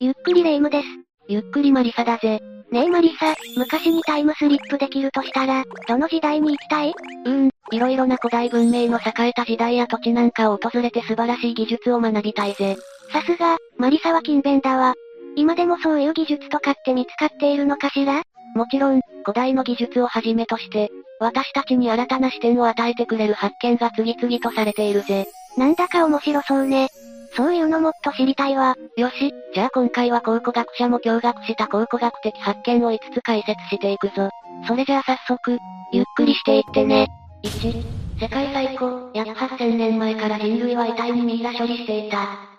ゆっくりレ夢ムです。ゆっくりマリサだぜ。ねえマリサ、昔にタイムスリップできるとしたら、どの時代に行きたい？うーん、いろいろな古代文明の栄えた時代や土地なんかを訪れて素晴らしい技術を学びたいぜ。さすが、マリサは勤勉だわ。今でもそういう技術とかって見つかっているのかしら？もちろん、古代の技術をはじめとして、私たちに新たな視点を与えてくれる発見が次々とされているぜ。なんだか面白そうね。そういうのもっと知りたいわ。よし、じゃあ今回は考古学者も驚愕した考古学的発見を5つ解説していくぞ。それじゃあ早速、ゆっくりしていってね。1、世界最高、約8000年前から人類は遺体にミイラ処理していた。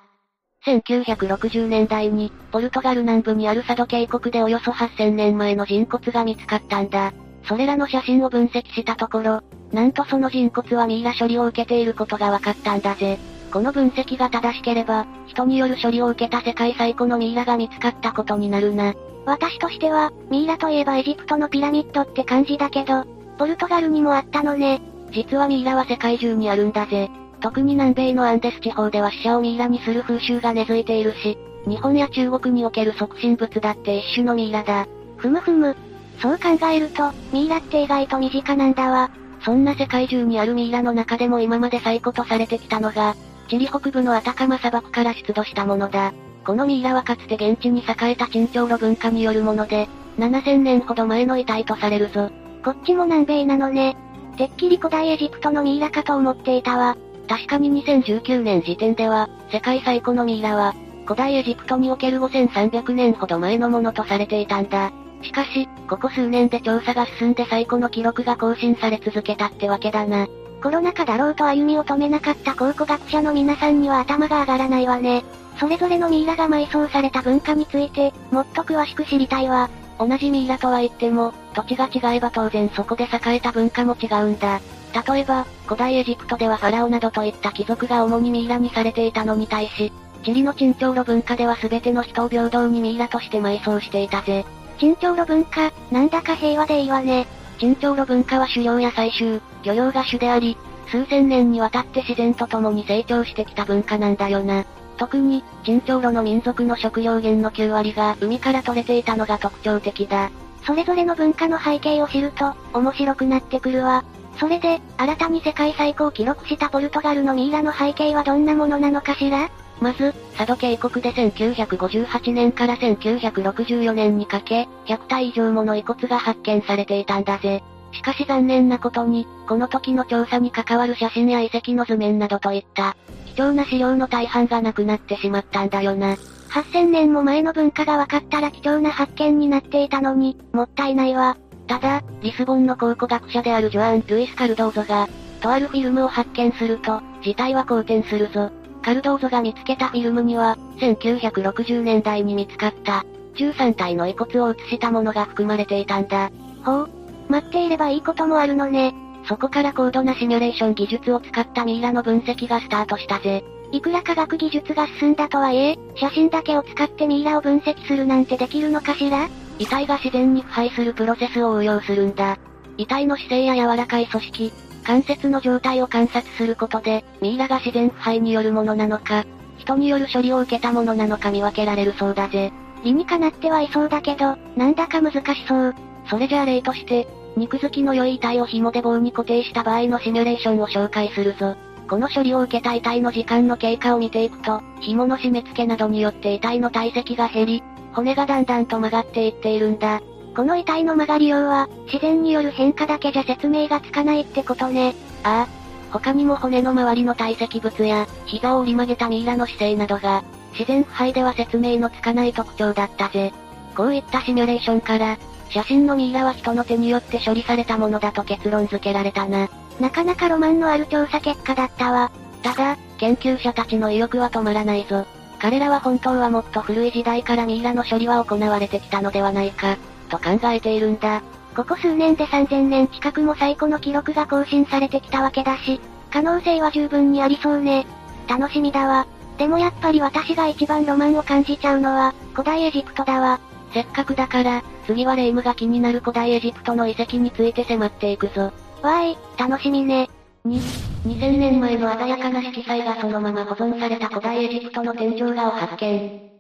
1960年代に、ポルトガル南部にある佐渡渓谷でおよそ8000年前の人骨が見つかったんだ。それらの写真を分析したところ、なんとその人骨はミイラ処理を受けていることが分かったんだぜ。この分析が正しければ、人による処理を受けた世界最古のミイラが見つかったことになるな。私としては、ミイラといえばエジプトのピラミッドって感じだけど、ポルトガルにもあったのね。実はミイラは世界中にあるんだぜ。特に南米のアンデス地方では死者をミイラにする風習が根付いているし、日本や中国における促進物だって一種のミイラだ。ふむふむ。そう考えると、ミイラって意外と身近なんだわ。そんな世界中にあるミイラの中でも今まで最古とされてきたのが、チリ北部のアタカマ砂漠から出土したものだ。このミイラはかつて現地に栄えた鎮長路文化によるもので、7000年ほど前の遺体とされるぞ。こっちも南米なのね。てっきり古代エジプトのミイラかと思っていたわ。確かに2019年時点では、世界最古のミイラは、古代エジプトにおける5300年ほど前のものとされていたんだ。しかし、ここ数年で調査が進んで最古の記録が更新され続けたってわけだな。コロナ禍だろうと歩みを止めなかった考古学者の皆さんには頭が上がらないわね。それぞれのミイラが埋葬された文化について、もっと詳しく知りたいわ。同じミイラとは言っても、土地が違えば当然そこで栄えた文化も違うんだ。例えば、古代エジプトではファラオなどといった貴族が主にミイラにされていたのに対し、チリの鎮長路文化では全ての人を平等にミイラとして埋葬していたぜ。鎮長路文化、なんだか平和でいいわね。鎮長路文化は狩猟や採集、漁業が主であり、数千年にわたって自然と共に成長してきた文化なんだよな。特に、鎮長路の民族の食料源の9割が海から取れていたのが特徴的だ。それぞれの文化の背景を知ると、面白くなってくるわ。それで、新たに世界最高を記録したポルトガルのミイラの背景はどんなものなのかしら？まず、佐渡渓谷で1958年から1964年にかけ、100体以上もの遺骨が発見されていたんだぜ。しかし残念なことに、この時の調査に関わる写真や遺跡の図面などといった、貴重な資料の大半がなくなってしまったんだよな。8000年も前の文化が分かったら貴重な発見になっていたのに、もったいないわ。ただ、リスボンの考古学者であるジョアン・ルイス・カルドーゾが、とあるフィルムを発見すると、事態は好転するぞ。カルドーゾが見つけたフィルムには、1960年代に見つかった、13体の遺骨を写したものが含まれていたんだ。ほう。待っていればいいこともあるのね。そこから高度なシミュレーション技術を使ったミイラの分析がスタートしたぜ。いくら科学技術が進んだとはいえ、写真だけを使ってミイラを分析するなんてできるのかしら？遺体が自然に腐敗するプロセスを応用するんだ。遺体の姿勢や柔らかい組織、関節の状態を観察することで、ミイラが自然腐敗によるものなのか、人による処理を受けたものなのか見分けられるそうだぜ。理にかなってはいそうだけど、なんだか難しそう。それじゃあ例として、肉付きの良い遺体を紐で棒に固定した場合のシミュレーションを紹介するぞ。この処理を受けた遺体の時間の経過を見ていくと、紐の締め付けなどによって遺体の体積が減り、骨がだんだんと曲がっていっているんだ。この遺体の曲がりようは、自然による変化だけじゃ説明がつかないってことね。ああ。他にも骨の周りの堆積物や、膝を折り曲げたミイラの姿勢などが、自然腐敗では説明のつかない特徴だったぜ。こういったシミュレーションから、写真のミイラは人の手によって処理されたものだと結論付けられたな。なかなかロマンのある調査結果だったわ。ただ、研究者たちの意欲は止まらないぞ。彼らは本当はもっと古い時代からミイラの処理は行われてきたのではないか、と考えているんだ。ここ数年で3000年近くも最古の記録が更新されてきたわけだし、可能性は十分にありそうね。楽しみだわ。でもやっぱり私が一番ロマンを感じちゃうのは、古代エジプトだわ。せっかくだから、次はレイムが気になる古代エジプトの遺跡について迫っていくぞ。わーい、楽しみね。2、2000年前の鮮やかな色彩がそのまま保存された古代エジプトの天井画を発見。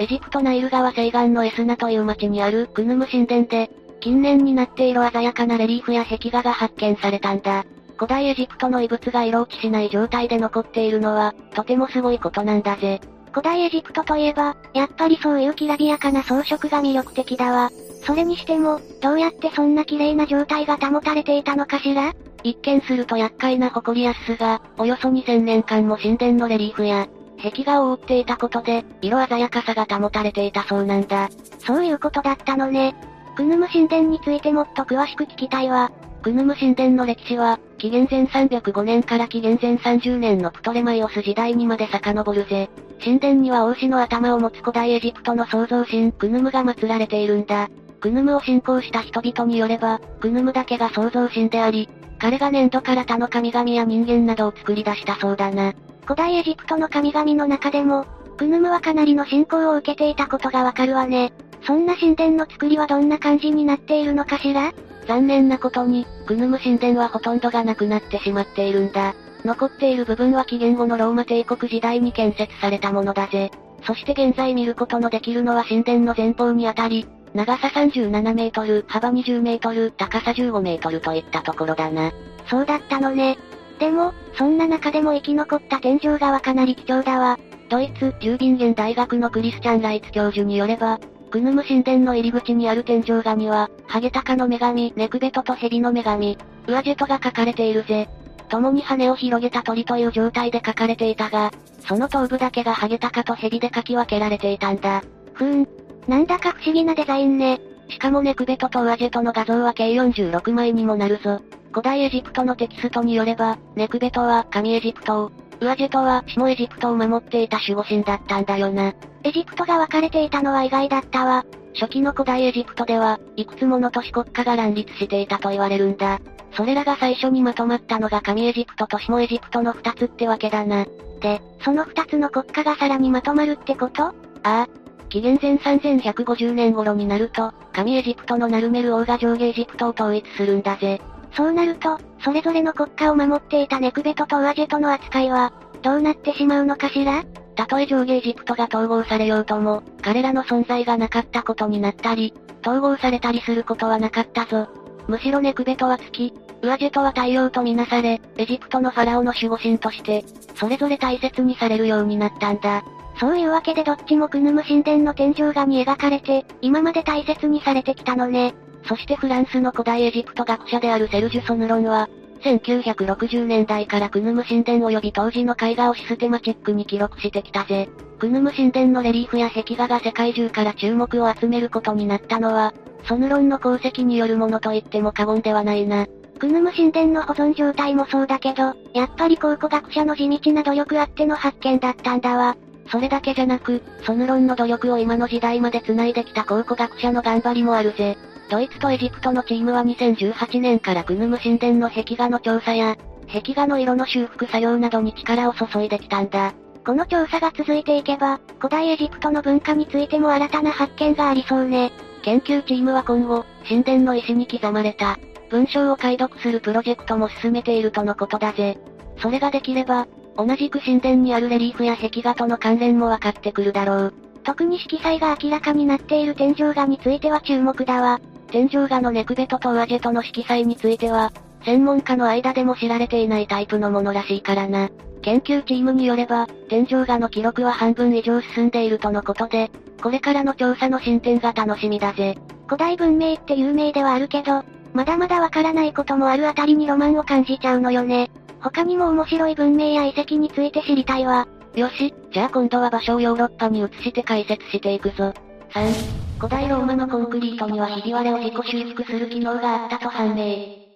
エジプトナイル川西岸のエスナという町にあるクヌム神殿で、近年になって色鮮やかなレリーフや壁画が発見されたんだ。古代エジプトの遺物が色落ちしない状態で残っているのは、とてもすごいことなんだぜ。古代エジプトといえば、やっぱりそういうきらびやかな装飾が魅力的だわ。それにしても、どうやってそんな綺麗な状態が保たれていたのかしら？一見すると厄介な誇りやすが、およそ2000年間も神殿のレリーフや、壁画を覆っていたことで、色鮮やかさが保たれていたそうなんだ。そういうことだったのね。クヌム神殿についてもっと詳しく聞きたいわ。クヌム神殿の歴史は、紀元前305年から紀元前30年のプトレマイオス時代にまで遡るぜ。神殿には王子の頭を持つ古代エジプトの創造神クヌムが祀られているんだ。クヌムを信仰した人々によれば、クヌムだけが創造神であり、彼が粘土から他の神々や人間などを作り出したそうだな。古代エジプトの神々の中でも、クヌムはかなりの信仰を受けていたことがわかるわね。そんな神殿の作りはどんな感じになっているのかしら？残念なことに、クヌム神殿はほとんどがなくなってしまっているんだ。残っている部分は紀元後のローマ帝国時代に建設されたものだぜ。そして現在見ることのできるのは神殿の前方にあたり、長さ37メートル、幅20メートル、高さ15メートルといったところだな。そうだったのね。でも、そんな中でも生き残った天井画はかなり貴重だわ。ドイツ、ジュービンゲン大学のクリスチャン・ライツ教授によれば、クヌム神殿の入り口にある天井画には、ハゲタカの女神、ネクベトとヘビの女神、ウアジェトが書かれているぜ。共に羽を広げた鳥という状態で書かれていたが、その頭部だけがハゲタカとヘビで書き分けられていたんだ。ふーん。なんだか不思議なデザインね。しかもネクベトとウアジェトの画像は計46枚にもなるぞ。古代エジプトのテキストによれば、ネクベトは神エジプトを、ウアジェトは下エジプトを守っていた守護神だったんだよな。エジプトが分かれていたのは意外だったわ。初期の古代エジプトでは、いくつもの都市国家が乱立していたと言われるんだ。それらが最初にまとまったのが神エジプトと下エジプトの二つってわけだな。で、その二つの国家がさらにまとまるってこと？ああ。紀元前3150年頃になると、神エジプトのナルメル王が上下エジプトを統一するんだぜ。そうなると、それぞれの国家を守っていたネクベトとウアジェトの扱いは、どうなってしまうのかしら？たとえ上下エジプトが統合されようとも、彼らの存在がなかったことになったり、統合されたりすることはなかったぞ。むしろネクベトは月、ウアジェトは太陽とみなされ、エジプトのファラオの守護神として、それぞれ大切にされるようになったんだ。そういうわけでどっちもクヌム神殿の天井画に描かれて、今まで大切にされてきたのね。そしてフランスの古代エジプト学者であるセルジュ・ソヌロンは、1960年代からクヌム神殿及び当時の絵画をシステマチックに記録してきたぜ。クヌム神殿のレリーフや壁画が世界中から注目を集めることになったのは、ソヌロンの功績によるものと言っても過言ではないな。クヌム神殿の保存状態もそうだけど、やっぱり考古学者の地道な努力あっての発見だったんだわ。それだけじゃなく、ソヌロンの努力を今の時代まで繋いできた考古学者の頑張りもあるぜ。ドイツとエジプトのチームは2018年からクヌム神殿の壁画の調査や、壁画の色の修復作業などに力を注いできたんだ。この調査が続いていけば、古代エジプトの文化についても新たな発見がありそうね。研究チームは今後、神殿の石に刻まれた、文章を解読するプロジェクトも進めているとのことだぜ。それができれば、同じく神殿にあるレリーフや壁画との関連も分かってくるだろう。特に色彩が明らかになっている天井画については注目だわ。天井画のネクベトとウアジェトの色彩については、専門家の間でも知られていないタイプのものらしいからな。研究チームによれば、天井画の記録は半分以上進んでいるとのことで、これからの調査の進展が楽しみだぜ。古代文明って有名ではあるけど、まだまだわからないこともあるあたりにロマンを感じちゃうのよね。他にも面白い文明や遺跡について知りたいわ。よし、じゃあ今度は場所をヨーロッパに移して解説していくぞ。3、古代ローマのコンクリートにはひび割れを自己修復する機能があったと判明。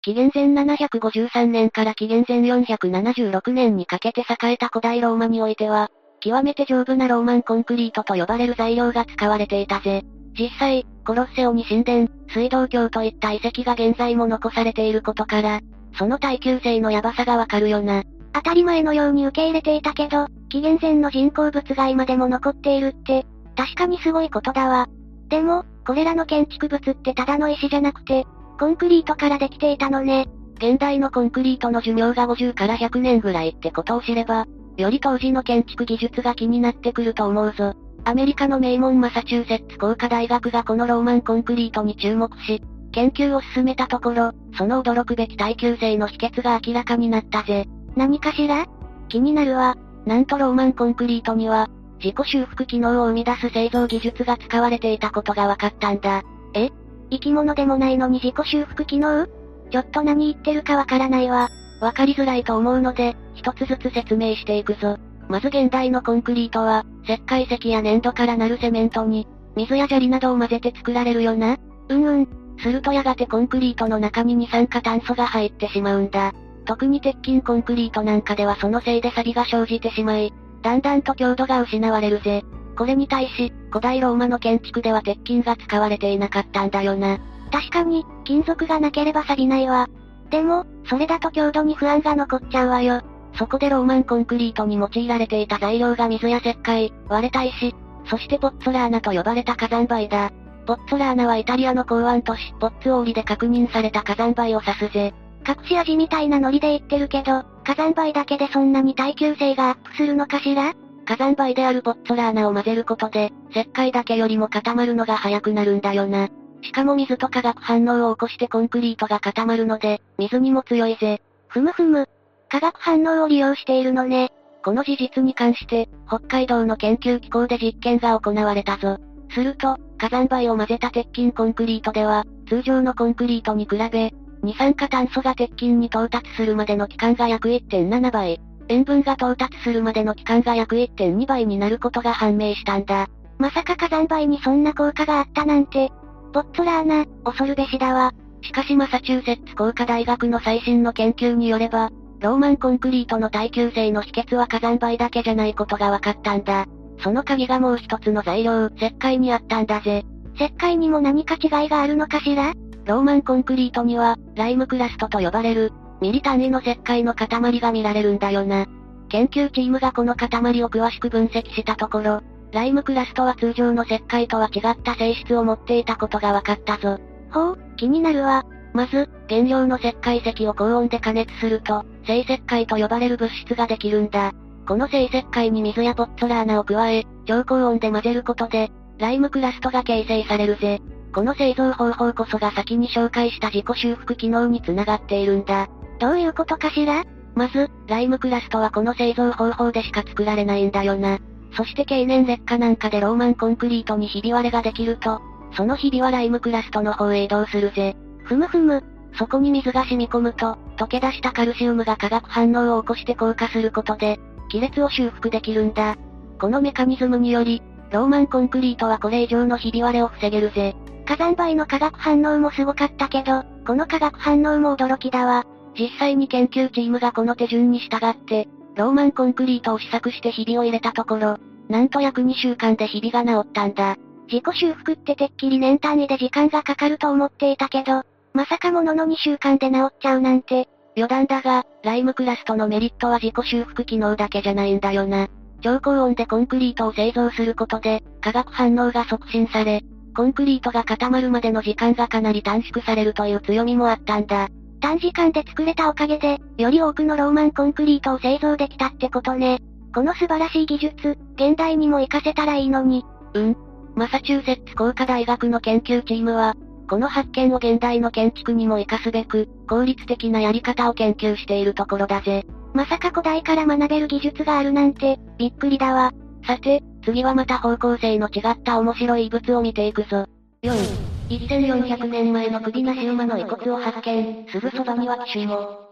紀元前753年から紀元前476年にかけて栄えた古代ローマにおいては、極めて丈夫なローマンコンクリートと呼ばれる材料が使われていたぜ。実際、コロッセオに神殿、水道橋といった遺跡が現在も残されていることから、その耐久性のヤバさがわかるよな。当たり前のように受け入れていたけど、紀元前の人工物が今でも残っているって、確かにすごいことだわ。でも、これらの建築物ってただの石じゃなくて、コンクリートからできていたのね。現代のコンクリートの寿命が50から100年ぐらいってことを知れば、より当時の建築技術が気になってくると思うぞ。アメリカの名門マサチューセッツ工科大学がこのローマンコンクリートに注目し、研究を進めたところ、その驚くべき耐久性の秘訣が明らかになったぜ。何かしら？気になるわ。なんとローマンコンクリートには、自己修復機能を生み出す製造技術が使われていたことが分かったんだ。え？生き物でもないのに自己修復機能？ちょっと何言ってるかわからないわ。わかりづらいと思うので、一つずつ説明していくぞ。まず現代のコンクリートは、石灰石や粘土からなるセメントに、水や砂利などを混ぜて作られるよな。うんうん。するとやがてコンクリートの中に二酸化炭素が入ってしまうんだ。特に鉄筋コンクリートなんかではそのせいで錆が生じてしまい、だんだんと強度が失われるぜ。これに対し、古代ローマの建築では鉄筋が使われていなかったんだよな。確かに、金属がなければ錆びないわ。でも、それだと強度に不安が残っちゃうわよ。そこでローマンコンクリートに用いられていた材料が水や石灰、割れた石、そしてポッツォラーナと呼ばれた火山灰だ。ポッツォラーナはイタリアの港湾都市、ポッツォーリで確認された火山灰を指すぜ。隠し味みたいなノリで言ってるけど、火山灰だけでそんなに耐久性がアップするのかしら？火山灰であるポッツォラーナを混ぜることで、石灰だけよりも固まるのが早くなるんだよな。しかも水と化学反応を起こしてコンクリートが固まるので、水にも強いぜ。ふむふむ。化学反応を利用しているのね。この事実に関して、北海道の研究機構で実験が行われたぞ。すると、火山灰を混ぜた鉄筋コンクリートでは、通常のコンクリートに比べ、二酸化炭素が鉄筋に到達するまでの期間が約1.7倍、塩分が到達するまでの期間が約1.2倍になることが判明したんだ。まさか火山灰にそんな効果があったなんて、ポッツォラーナ、恐るべしだわ。しかしマサチューセッツ工科大学の最新の研究によれば、ローマンコンクリートの耐久性の秘訣は火山灰だけじゃないことが分かったんだ。その鍵がもう一つの材料、石灰にあったんだぜ。石灰にも何か違いがあるのかしら？ローマンコンクリートには、ライムクラストと呼ばれる、ミリ単位の石灰の塊が見られるんだよな。研究チームがこの塊を詳しく分析したところ、ライムクラストは通常の石灰とは違った性質を持っていたことが分かったぞ。ほう、気になるわ。まず、原料の石灰石を高温で加熱すると、生石灰と呼ばれる物質ができるんだ。この生石灰に水やポッツラーナを加え、超高温で混ぜることで、ライムクラストが形成されるぜ。この製造方法こそが先に紹介した自己修復機能につながっているんだ。どういうことかしら？まず、ライムクラストはこの製造方法でしか作られないんだよな。そして経年劣化なんかでローマンコンクリートにひび割れができると、そのひびはライムクラストの方へ移動するぜ。ふむふむ。そこに水が染み込むと、溶け出したカルシウムが化学反応を起こして硬化することで、亀裂を修復できるんだ。このメカニズムにより、ローマンコンクリートはこれ以上のひび割れを防げるぜ。火山灰の化学反応もすごかったけど、この化学反応も驚きだわ。実際に研究チームがこの手順に従って、ローマンコンクリートを試作してひびを入れたところ、なんと約2週間でひびが治ったんだ。自己修復っててっきり年単位で時間がかかると思っていたけど、まさかものの2週間で治っちゃうなんて。余談だが、ライムクラストのメリットは自己修復機能だけじゃないんだよな。超高温でコンクリートを製造することで、化学反応が促進され、コンクリートが固まるまでの時間がかなり短縮されるという強みもあったんだ。短時間で作れたおかげで、より多くのローマンコンクリートを製造できたってことね。この素晴らしい技術、現代にも活かせたらいいのに。うん。マサチューセッツ工科大学の研究チームは、この発見を現代の建築にも活かすべく、効率的なやり方を研究しているところだぜ。まさか古代から学べる技術があるなんて、びっくりだわ。さて、次はまた方向性の違った面白い遺物を見ていくぞ。4、1400年前の首なし馬の遺骨を発見、すぐそばには奇襲を。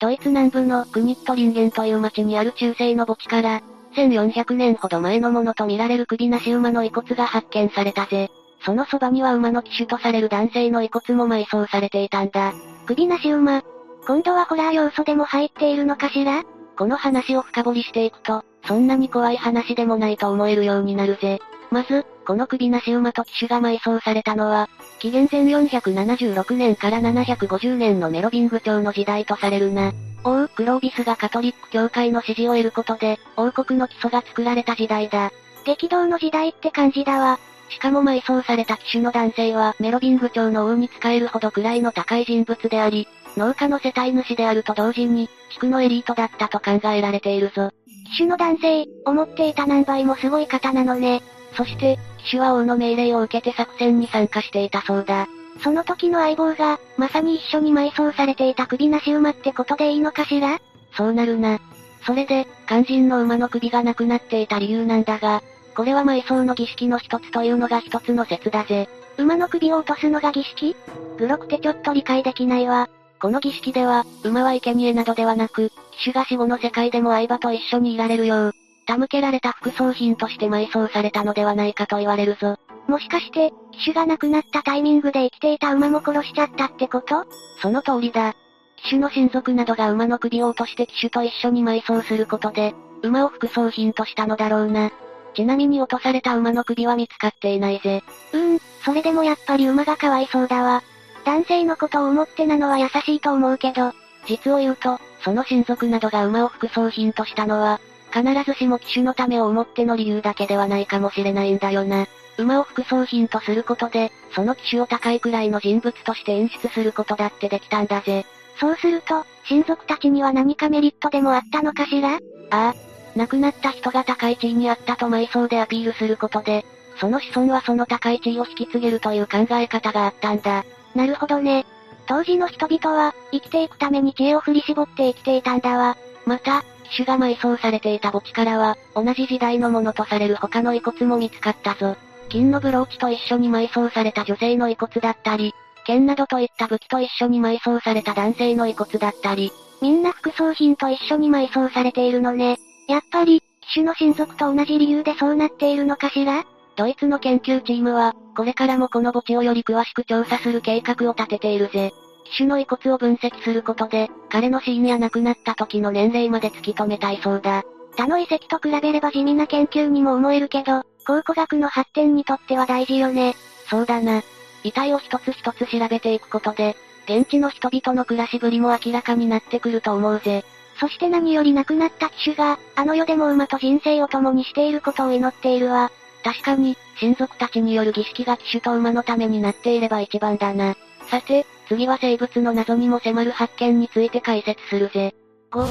ドイツ南部のクニットリンゲンという町にある中世の墓地から、1400年ほど前のものとみられる首なし馬の遺骨が発見されたぜ。そのそばには馬の騎手とされる男性の遺骨も埋葬されていたんだ。首なし馬。今度はホラー要素でも入っているのかしら？この話を深掘りしていくと、そんなに怖い話でもないと思えるようになるぜ。まず、この首なし馬と騎手が埋葬されたのは、紀元前476年から750年のメロビング朝の時代とされるな。王クロービスがカトリック教会の支持を得ることで、王国の基礎が作られた時代だ。激動の時代って感じだわ。しかも埋葬された騎手の男性はメロビング朝の王に仕えるほど位の高い人物であり、農家の世帯主であると同時に、地区のエリートだったと考えられているぞ。騎手の男性、思っていた何倍もすごい方なのね。そして、騎手は王の命令を受けて作戦に参加していたそうだ。その時の相棒が、まさに一緒に埋葬されていた首なし馬ってことでいいのかしら？そうなるな。それで、肝心の馬の首がなくなっていた理由なんだが、これは埋葬の儀式の一つというのが一つの説だぜ。馬の首を落とすのが儀式？グロくてちょっと理解できないわ。この儀式では、馬は生贄などではなく、騎手が死後の世界でも相場と一緒にいられるよう、手向けられた副葬品として埋葬されたのではないかと言われるぞ。もしかして、騎手が亡くなったタイミングで生きていた馬も殺しちゃったってこと？その通りだ。騎手の親族などが馬の首を落として騎手と一緒に埋葬することで、馬を副葬品としたのだろうな。ちなみに落とされた馬の首は見つかっていないぜ。うーん、それでもやっぱり馬がかわいそうだわ。男性のことを思ってなのは優しいと思うけど、実を言うと、その親族などが馬を副葬品としたのは、必ずしも騎手のためを思っての理由だけではないかもしれないんだよな。馬を副葬品とすることで、その騎手を高いくらいの人物として演出することだってできたんだぜ。そうすると、親族たちには何かメリットでもあったのかしら？ああ。亡くなった人が高い地位にあったと埋葬でアピールすることで、その子孫はその高い地位を引き継げるという考え方があったんだ。なるほどね。当時の人々は、生きていくために知恵を振り絞って生きていたんだわ。また、騎手が埋葬されていた墓地からは、同じ時代のものとされる他の遺骨も見つかったぞ。金のブローチと一緒に埋葬された女性の遺骨だったり、剣などといった武器と一緒に埋葬された男性の遺骨だったり、みんな副葬品と一緒に埋葬されているのね。やっぱり、騎手の親族と同じ理由でそうなっているのかしら？ドイツの研究チームは、これからもこの墓地をより詳しく調査する計画を立てているぜ。騎手の遺骨を分析することで、彼の死因や亡くなった時の年齢まで突き止めたいそうだ。他の遺跡と比べれば地味な研究にも思えるけど、考古学の発展にとっては大事よね。そうだな。遺体を一つ一つ調べていくことで、現地の人々の暮らしぶりも明らかになってくると思うぜ。そして何より亡くなった騎手が、あの世でも馬と人生を共にしていることを祈っているわ。確かに、親族たちによる儀式が騎手と馬のためになっていれば一番だな。さて、次は生物の謎にも迫る発見について解説するぜ。5、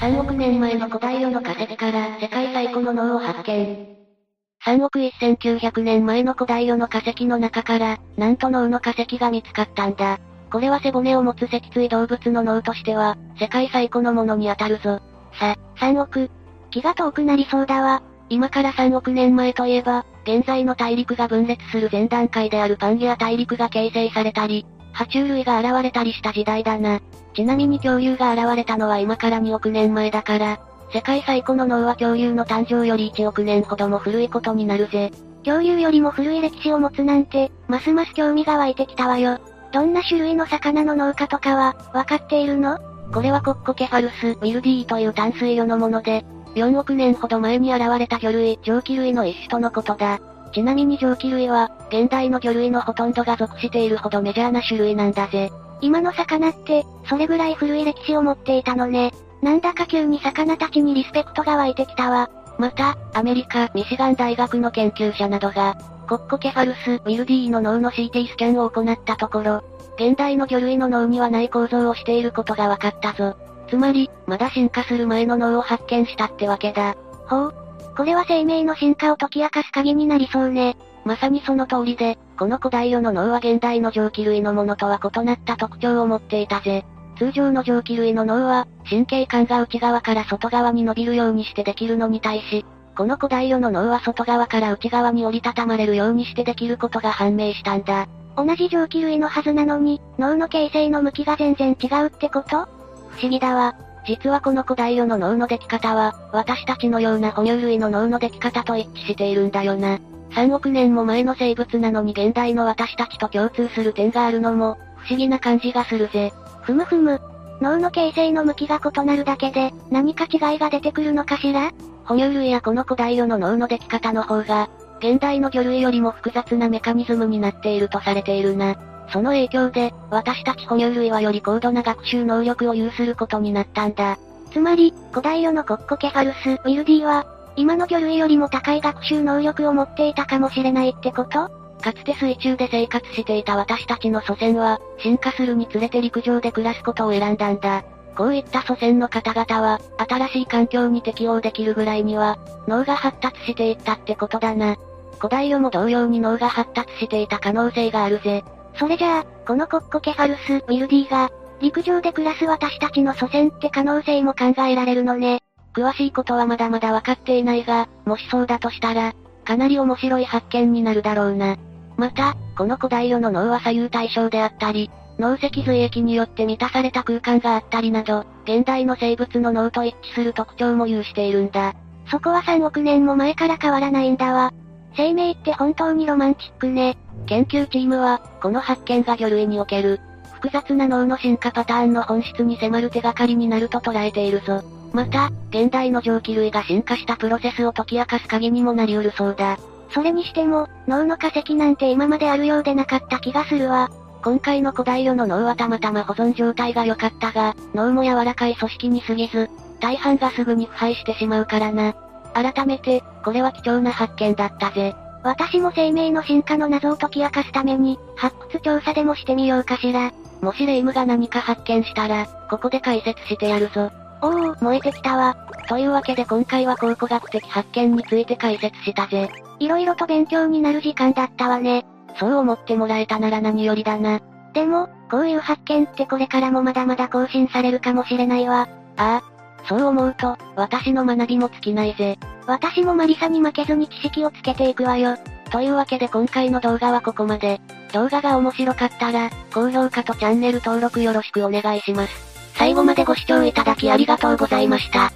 3億年前の古代世の化石から世界最古の脳を発見。3億1900年前の古代世の化石の中から、なんと脳の化石が見つかったんだ。これは背骨を持つ脊椎動物の脳としては、世界最古のものに当たるぞ。さ、3億。気が遠くなりそうだわ。今から3億年前といえば、現在の大陸が分裂する前段階であるパンゲア大陸が形成されたり、爬虫類が現れたりした時代だな。ちなみに恐竜が現れたのは今から2億年前だから、世界最古の脳は恐竜の誕生より1億年ほども古いことになるぜ。恐竜よりも古い歴史を持つなんて、ますます興味が湧いてきたわよ。どんな種類の魚の農家とかは、わかっているの？これはコッコケファルス、ウィルディという淡水魚のもので、4億年ほど前に現れた魚類、蒸気類の一種とのことだ。ちなみに蒸気類は、現代の魚類のほとんどが属しているほどメジャーな種類なんだぜ。今の魚って、それぐらい古い歴史を持っていたのね。なんだか急に魚たちにリスペクトが湧いてきたわ。また、アメリカ、ミシガン大学の研究者などが、コッコケファルス、ウィルディーの脳の CT スキャンを行ったところ、現代の魚類の脳にはない構造をしていることが分かったぞ。つまり、まだ進化する前の脳を発見したってわけだ。ほう。これは生命の進化を解き明かす鍵になりそうね。まさにその通りで、この古代世の脳は現代の蒸気類のものとは異なった特徴を持っていたぜ。通常の蒸気類の脳は、神経管が内側から外側に伸びるようにしてできるのに対し、この古代世の脳は外側から内側に折りたたまれるようにしてできることが判明したんだ。同じ蒸気類のはずなのに、脳の形成の向きが全然違うってこと？不思議だわ。実はこの古代世の脳の出来方は、私たちのような哺乳類の脳の出来方と一致しているんだよな。3億年も前の生物なのに現代の私たちと共通する点があるのも、不思議な感じがするぜ。ふむふむ。脳の形成の向きが異なるだけで、何か違いが出てくるのかしら？哺乳類やこの古代世の脳の出来方の方が、現代の魚類よりも複雑なメカニズムになっているとされているな。その影響で、私たち哺乳類はより高度な学習能力を有することになったんだ。つまり、古代世のコッコケファルス、ウィルディは、今の魚類よりも高い学習能力を持っていたかもしれないってこと？かつて水中で生活していた私たちの祖先は、進化するにつれて陸上で暮らすことを選んだんだ。こういった祖先の方々は、新しい環境に適応できるぐらいには、脳が発達していったってことだな。古代魚も同様に脳が発達していた可能性があるぜ。それじゃあ、このコッコケファルス・ウィルディが、陸上で暮らす私たちの祖先って可能性も考えられるのね。詳しいことはまだまだ分かっていないが、もしそうだとしたら、かなり面白い発見になるだろうな。また、この古代魚の脳は左右対称であったり、脳脊髄液によって満たされた空間があったりなど、現代の生物の脳と一致する特徴も有しているんだ。そこは3億年も前から変わらないんだわ。生命って本当にロマンチックね。研究チームは、この発見が魚類における、複雑な脳の進化パターンの本質に迫る手がかりになると捉えているぞ。また、現代の上気類が進化したプロセスを解き明かす鍵にもなりうるそうだ。それにしても、脳の化石なんて今まであるようでなかった気がするわ。今回の古代魚の脳はたまたま保存状態が良かったが、脳も柔らかい組織に過ぎず、大半がすぐに腐敗してしまうからな。改めて、これは貴重な発見だったぜ。私も生命の進化の謎を解き明かすために、発掘調査でもしてみようかしら。もしレイムが何か発見したら、ここで解説してやるぞ。おお、燃えてきたわ。というわけで今回は考古学的発見について解説したぜ。色々と勉強になる時間だったわね。そう思ってもらえたなら何よりだな。でも、こういう発見ってこれからもまだまだ更新されるかもしれないわ。ああ。そう思うと、私の学びも尽きないぜ。私もマリサに負けずに知識をつけていくわよ。というわけで今回の動画はここまで。動画が面白かったら、高評価とチャンネル登録よろしくお願いします。最後までご視聴いただきありがとうございました。